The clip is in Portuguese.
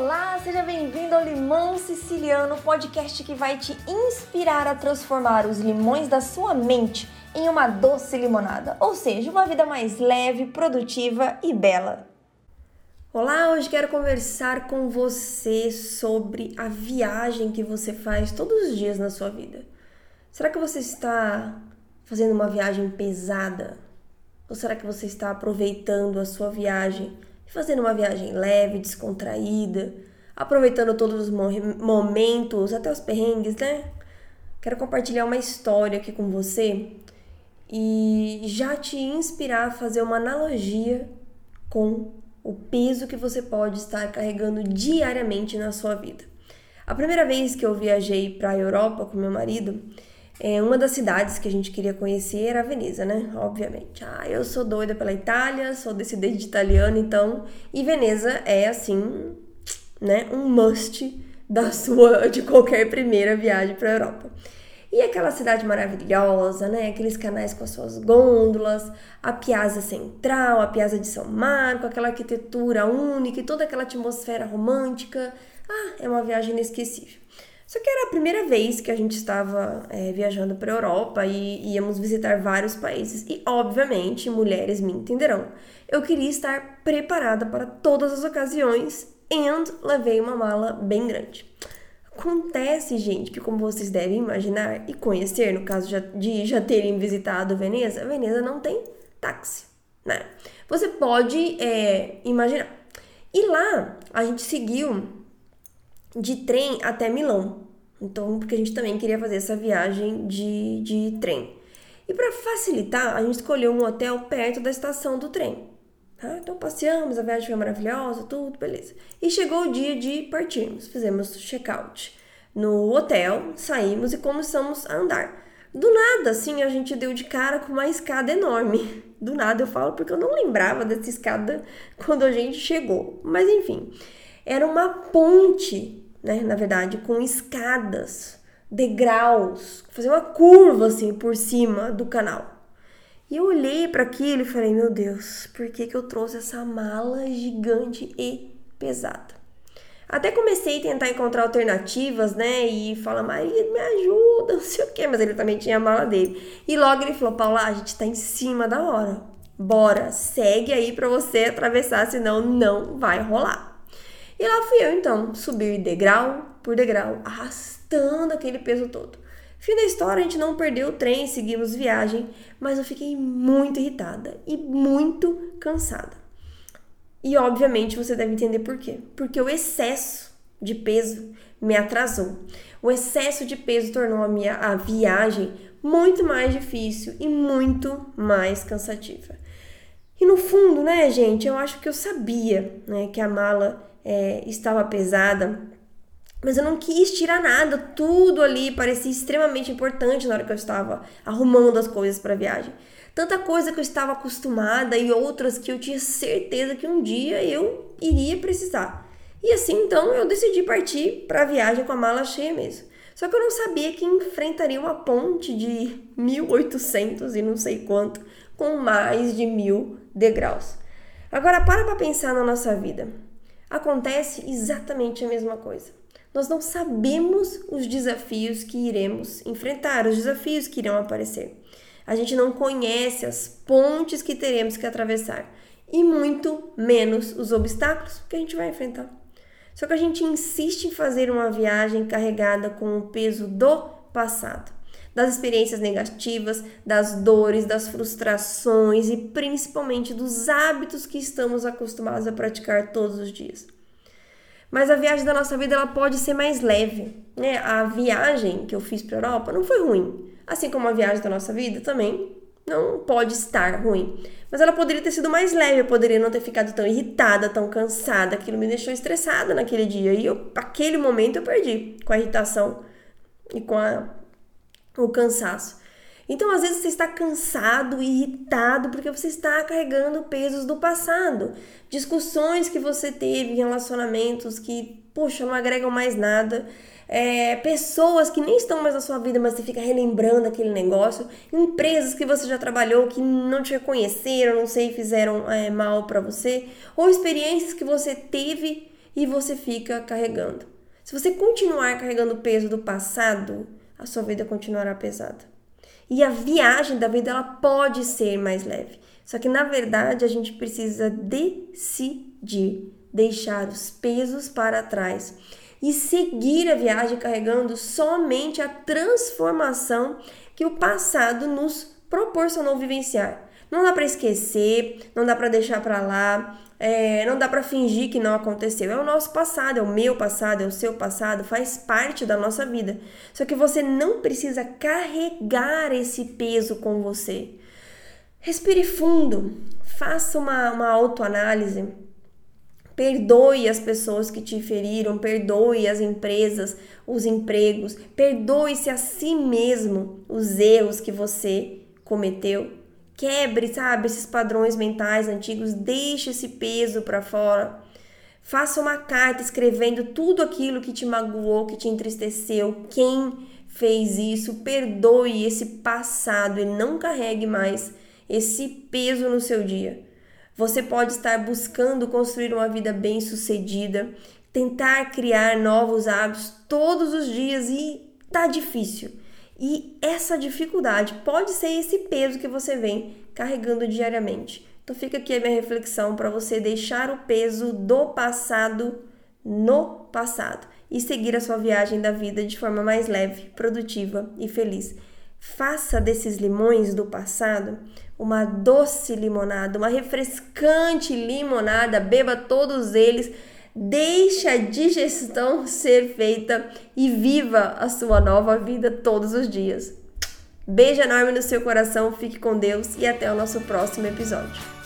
Olá, seja bem-vindo ao Limão Siciliano, podcast que vai te inspirar a transformar os limões da sua mente em uma doce limonada, ou seja, uma vida mais leve, produtiva e bela. Olá, hoje quero conversar com você sobre a viagem que você faz todos os dias na sua vida. Será que você está fazendo uma viagem pesada? Ou será que você está aproveitando a sua viagem fazendo uma viagem leve, descontraída, aproveitando todos os momentos, até os perrengues, né? Quero compartilhar uma história aqui com você e já te inspirar a fazer uma analogia com o peso que você pode estar carregando diariamente na sua vida. A primeira vez que eu viajei para a Europa com meu marido, é, uma das cidades que a gente queria conhecer era Veneza, né? Obviamente. Ah, eu sou doida pela Itália, sou descendente de italiano, então. E Veneza é assim, né? Um must da sua, de qualquer primeira viagem para a Europa. E aquela cidade maravilhosa, né? Aqueles canais com as suas gôndolas, a Piazza Central, a Piazza de São Marco, aquela arquitetura única e toda aquela atmosfera romântica. Ah, é uma viagem inesquecível. Só que era a primeira vez que a gente estava é, viajando para a Europa e íamos visitar vários países. E, obviamente, mulheres me entenderão. Eu queria estar preparada para todas as ocasiões e levei uma mala bem grande. Acontece, gente, que como vocês devem imaginar e conhecer, no caso de já terem visitado Veneza, Veneza não tem táxi, né? Você pode é, imaginar. E lá a gente seguiu de trem até Milão. Então, porque a gente também queria fazer essa viagem de, de trem. E para facilitar, a gente escolheu um hotel perto da estação do trem. Tá? Então passeamos, a viagem foi maravilhosa, tudo, beleza. E chegou o dia de partirmos. Fizemos check-out no hotel, saímos e começamos a andar. Do nada, assim, a gente deu de cara com uma escada enorme. Do nada eu falo porque eu não lembrava dessa escada quando a gente chegou. Mas enfim, era uma ponte, né, na verdade, com escadas, degraus, fazer uma curva assim por cima do canal. E eu olhei para aquilo e falei: "Meu Deus, por que que eu trouxe essa mala gigante e pesada?" Até comecei a tentar encontrar alternativas, né? E falar, marido, me ajuda, não sei o quê. Mas ele também tinha a mala dele. E logo ele falou, Paula, a gente tá em cima da hora. Bora, segue aí pra você atravessar, senão não vai rolar. E lá fui eu então, subir degrau por degrau, arrastando aquele peso todo. Fim da história, a gente não perdeu o trem, seguimos viagem, mas eu fiquei muito irritada e muito cansada. E obviamente você deve entender por quê. Porque o excesso de peso me atrasou. O excesso de peso tornou a minha a viagem muito mais difícil e muito mais cansativa. E no fundo, né, gente, eu acho que eu sabia, né, que a mala é, estava pesada, mas eu não quis tirar nada, tudo ali parecia extremamente importante na hora que eu estava arrumando as coisas para a viagem. Tanta coisa que eu estava acostumada e outras que eu tinha certeza que um dia eu iria precisar. E assim então eu decidi partir para a viagem com a mala cheia mesmo. Só que eu não sabia que enfrentaria uma ponte de 1800 e não sei quanto, com mais de mil degraus. Agora para para pensar na nossa vida acontece exatamente a mesma coisa. Nós não sabemos os desafios que iremos enfrentar, os desafios que irão aparecer. A gente não conhece as pontes que teremos que atravessar e muito menos os obstáculos que a gente vai enfrentar. Só que a gente insiste em fazer uma viagem carregada com o peso do passado das experiências negativas, das dores, das frustrações e principalmente dos hábitos que estamos acostumados a praticar todos os dias. Mas a viagem da nossa vida ela pode ser mais leve, né? A viagem que eu fiz para a Europa não foi ruim, assim como a viagem da nossa vida também não pode estar ruim. Mas ela poderia ter sido mais leve, eu poderia não ter ficado tão irritada, tão cansada, aquilo me deixou estressada naquele dia. E eu, aquele momento eu perdi com a irritação e com a o cansaço. Então, às vezes, você está cansado, irritado, porque você está carregando pesos do passado. Discussões que você teve relacionamentos que, poxa, não agregam mais nada. É, pessoas que nem estão mais na sua vida, mas você fica relembrando aquele negócio. Empresas que você já trabalhou que não te reconheceram, não sei, fizeram é, mal para você. Ou experiências que você teve e você fica carregando. Se você continuar carregando peso do passado, a sua vida continuará pesada. E a viagem da vida ela pode ser mais leve. Só que na verdade a gente precisa decidir deixar os pesos para trás e seguir a viagem carregando somente a transformação que o passado nos proporcionou vivenciar. Não dá para esquecer, não dá para deixar para lá, é, não dá para fingir que não aconteceu. É o nosso passado, é o meu passado, é o seu passado, faz parte da nossa vida. Só que você não precisa carregar esse peso com você. Respire fundo, faça uma, uma autoanálise Perdoe as pessoas que te feriram, perdoe as empresas, os empregos, perdoe-se a si mesmo os erros que você cometeu. Quebre, sabe, esses padrões mentais antigos, deixe esse peso para fora. Faça uma carta escrevendo tudo aquilo que te magoou, que te entristeceu, quem fez isso, perdoe esse passado e não carregue mais esse peso no seu dia. Você pode estar buscando construir uma vida bem-sucedida, tentar criar novos hábitos todos os dias e tá difícil. E essa dificuldade pode ser esse peso que você vem carregando diariamente. Então fica aqui a minha reflexão para você deixar o peso do passado no passado e seguir a sua viagem da vida de forma mais leve, produtiva e feliz. Faça desses limões do passado uma doce limonada, uma refrescante limonada, beba todos eles, deixe a digestão ser feita e viva a sua nova vida todos os dias. Beijo enorme no seu coração, fique com Deus e até o nosso próximo episódio.